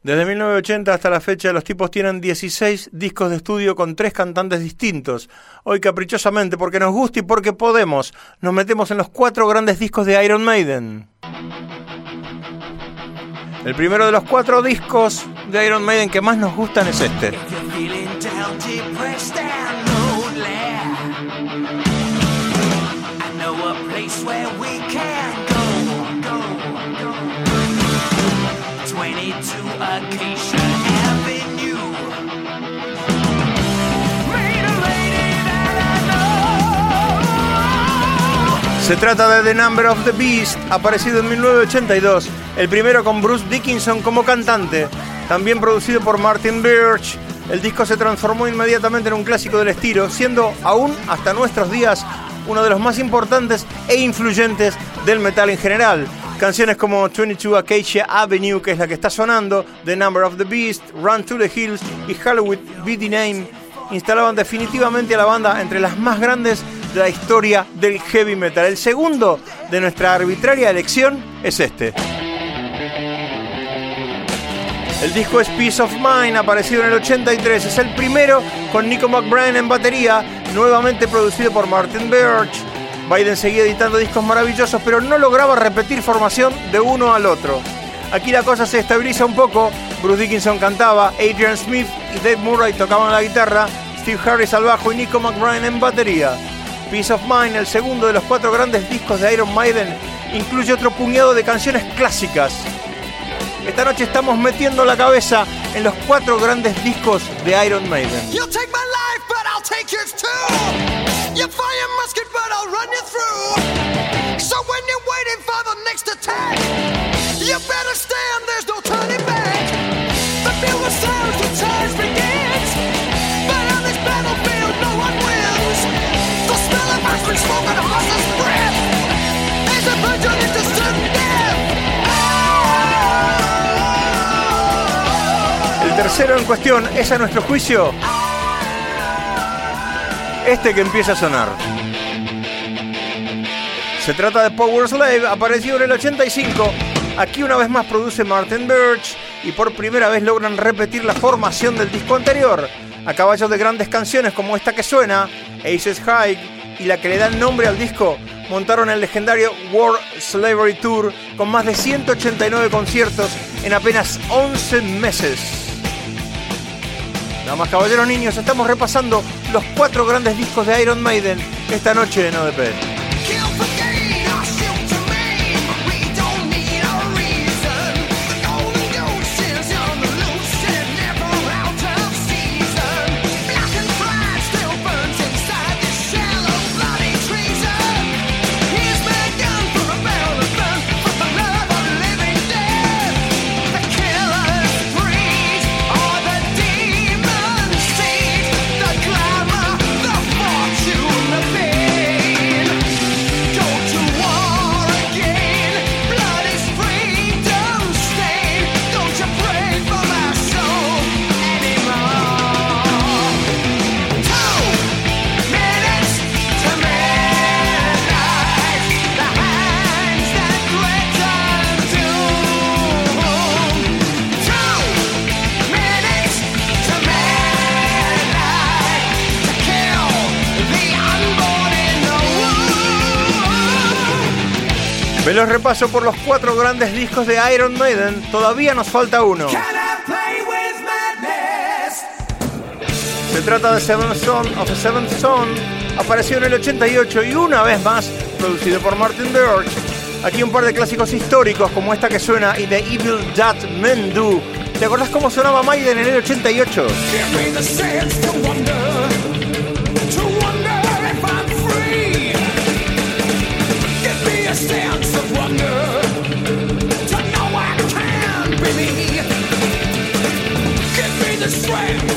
Desde 1980 hasta la fecha, los tipos tienen 16 discos de estudio con tres cantantes distintos. Hoy, caprichosamente, porque nos gusta y porque podemos, nos metemos en los cuatro grandes discos de Iron Maiden. El primero de los cuatro discos de Iron Maiden que más nos gustan es este. 22 Acacia Avenue. Se trata de The Number of the Beast, aparecido en 1982, el primero con Bruce Dickinson como cantante, también producido por Martin Birch. El disco se transformó inmediatamente en un clásico del estilo, siendo aún hasta nuestros días uno de los más importantes e influyentes del metal en general. Canciones como 22 Acacia Avenue, que es la que está sonando, The Number of the Beast, Run to the Hills y Halloween Be the Name instalaban definitivamente a la banda entre las más grandes de la historia del heavy metal. El segundo de nuestra arbitraria elección es este. El disco es Peace of Mind, aparecido en el 83. Es el primero con Nico McBride en batería, nuevamente producido por Martin Birch. Biden seguía editando discos maravillosos, pero no lograba repetir formación de uno al otro. Aquí la cosa se estabiliza un poco. Bruce Dickinson cantaba, Adrian Smith y Dave Murray tocaban la guitarra, Steve Harris al bajo y Nico McBride en batería. Peace of Mind, el segundo de los cuatro grandes discos de Iron Maiden, incluye otro puñado de canciones clásicas. Esta noche estamos metiendo la cabeza en los cuatro grandes discos de Iron Maiden. You too. You fire musket, but I'll run you through. So when you're waiting for the next attack, you better stand, there's no turning back. The the sounds, the charge begins. But on this battlefield, no one wins. The smell of ice smoke and horse's breath is a virgin into certain death. Tercero en cuestión es a nuestro juicio este que empieza a sonar. Se trata de Power Slave, apareció en el 85. Aquí una vez más produce Martin Birch y por primera vez logran repetir la formación del disco anterior, a caballo de grandes canciones como esta que suena, Aces High, y la que le da el nombre al disco, montaron el legendario World Slavery Tour con más de 189 conciertos en apenas 11 meses. Damas, caballeros, niños, estamos repasando los cuatro grandes discos de Iron Maiden esta noche en ODP. Me los repaso por los cuatro grandes discos de Iron Maiden. Todavía nos falta uno. Se trata de Seven Son of a Seven Son. Apareció en el 88 y una vez más producido por Martin Birch. Aquí un par de clásicos históricos como esta que suena y The Evil That Men Do. ¿Te acordás cómo sonaba Maiden en el 88? the strength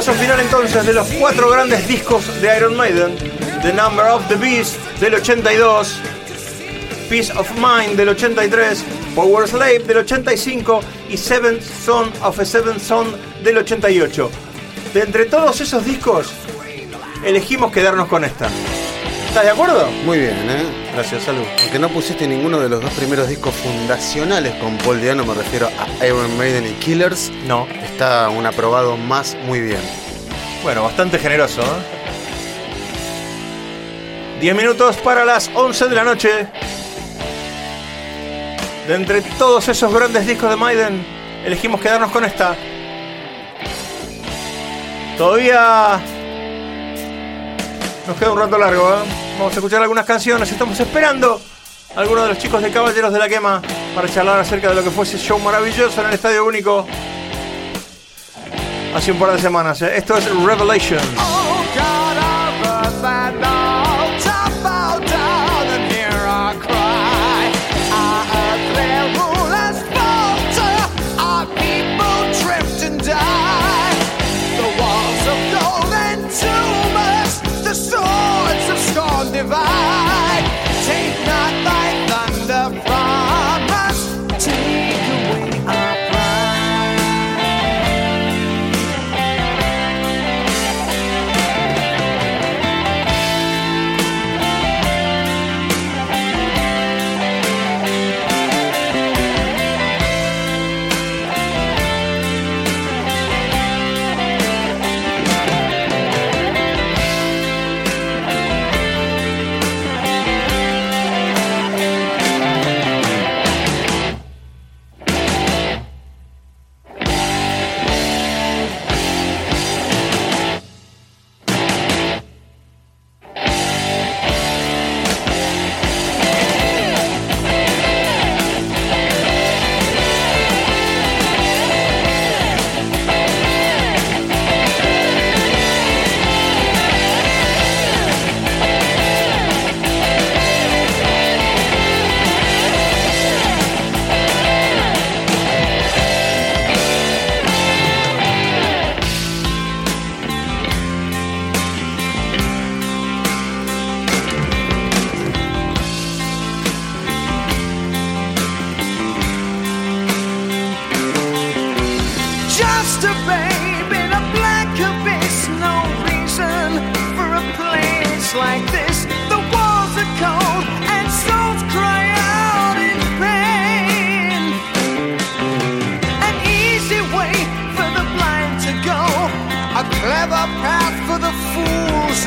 Repaso final entonces de los cuatro grandes discos de Iron Maiden. The Number of the Beast del 82, Peace of Mind del 83, Power Slave del 85 y Seventh Son of a Seventh Son del 88. De entre todos esos discos, elegimos quedarnos con esta. ¿Estás de acuerdo? Muy bien, ¿eh? Gracias, salud. Aunque no pusiste ninguno de los dos primeros discos fundacionales con Paul Diano, me refiero a Iron Maiden y Killers, No. está un aprobado más muy bien. Bueno, bastante generoso. ¿eh? 10 minutos para las 11 de la noche. De entre todos esos grandes discos de Maiden, elegimos quedarnos con esta. Todavía nos queda un rato largo. ¿eh? Vamos a escuchar algunas canciones. Estamos esperando a algunos de los chicos de Caballeros de la Quema para charlar acerca de lo que fue ese show maravilloso en el Estadio Único hace un par de semanas. ¿eh? Esto es Revelation. Oh God,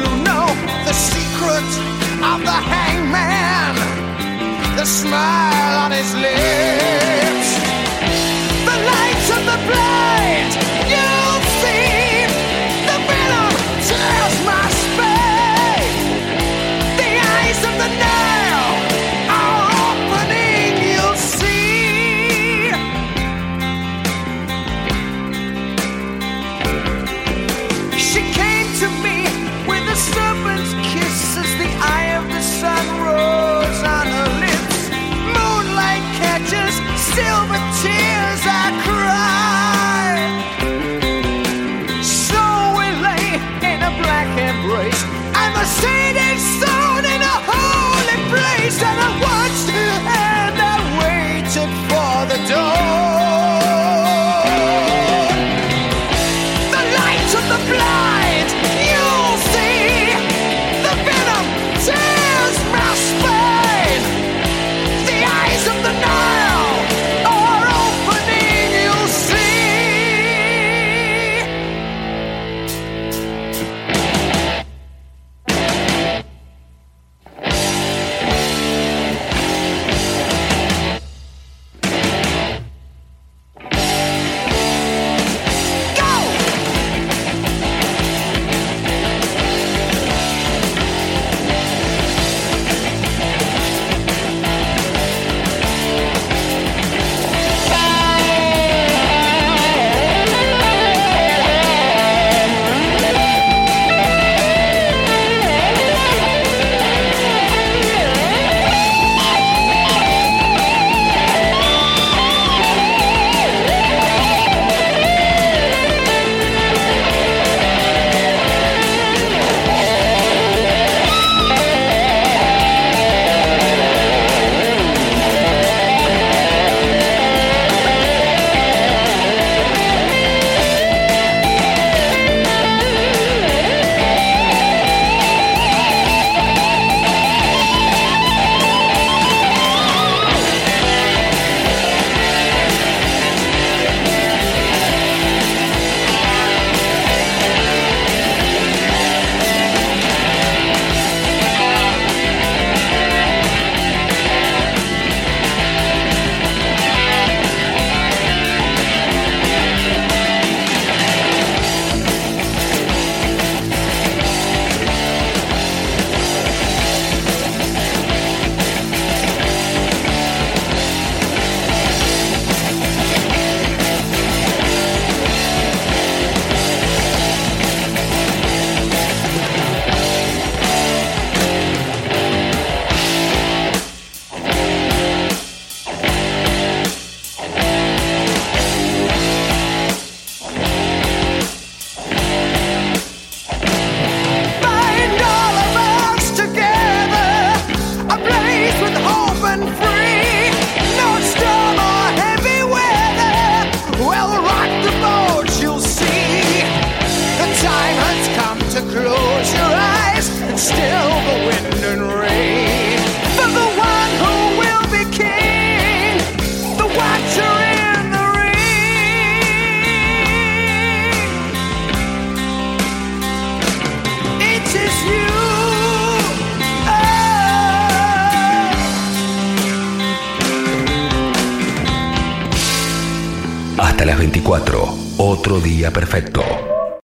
to know the secret of the hangman, the smile on his lips. Día perfecto.